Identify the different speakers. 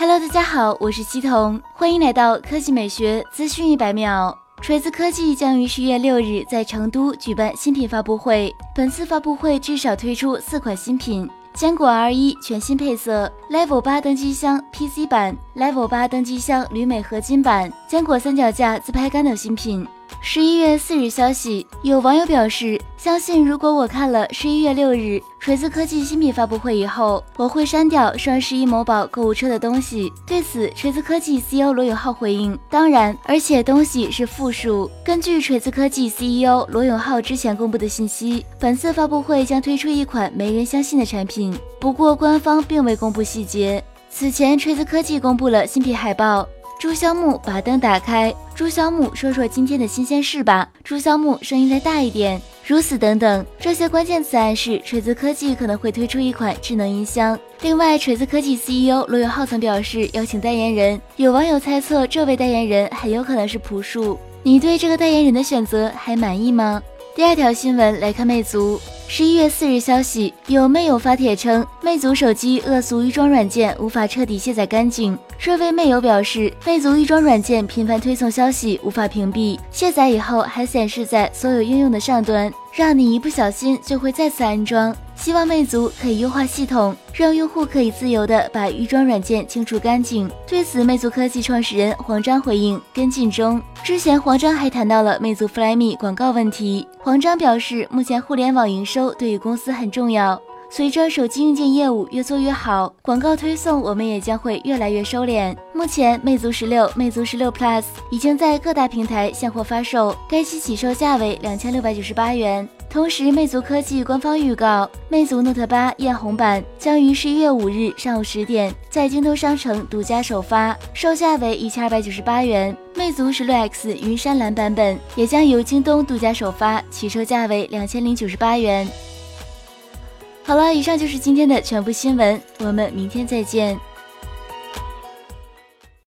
Speaker 1: Hello，大家好，我是西彤，欢迎来到科技美学资讯一百秒。锤子科技将于十月六日在成都举办新品发布会，本次发布会至少推出四款新品：坚果 R 一全新配色，Level 八登机箱 PC 版，Level 八登机箱铝镁合金版，坚果三脚架自拍杆等新品。十一月四日消息，有网友表示，相信如果我看了十一月六日锤子科技新品发布会以后，我会删掉双十一某宝购物车的东西。对此，锤子科技 CEO 罗永浩回应：当然，而且东西是负数。根据锤子科技 CEO 罗永浩之前公布的信息，本次发布会将推出一款没人相信的产品，不过官方并未公布细节。此前，锤子科技公布了新品海报。朱萧木把灯打开。朱萧木说说今天的新鲜事吧。朱萧木声音再大一点。如此等等，这些关键词暗示锤子科技可能会推出一款智能音箱。另外，锤子科技 CEO 罗永浩曾表示邀请代言人，有网友猜测这位代言人很有可能是朴树。你对这个代言人的选择还满意吗？第二条新闻来看，魅族。十一月四日消息，有魅友发帖称，魅族手机恶俗预装软件无法彻底卸载干净。这位魅友表示，魅族预装软件频繁推送消息，无法屏蔽，卸载以后还显示在所有应用的上端，让你一不小心就会再次安装。希望魅族可以优化系统，让用户可以自由的把预装软件清除干净。对此，魅族科技创始人黄章回应跟进中。之前黄章还谈到了魅族 Flyme 广告问题。黄章表示，目前互联网营收对于公司很重要，随着手机硬件业务越做越好，广告推送我们也将会越来越收敛。目前，魅族十六、魅族十六 Plus 已经在各大平台现货发售，该机起售价为两千六百九十八元。同时，魅族科技官方预告，魅族 Note 八艳红版将于十一月五日上午十点在京东商城独家首发，售价为一千二百九十八元。魅族十六 X 云山蓝版本也将由京东独家首发，起售价为两千零九十八元。好了，以上就是今天的全部新闻，我们明天再见。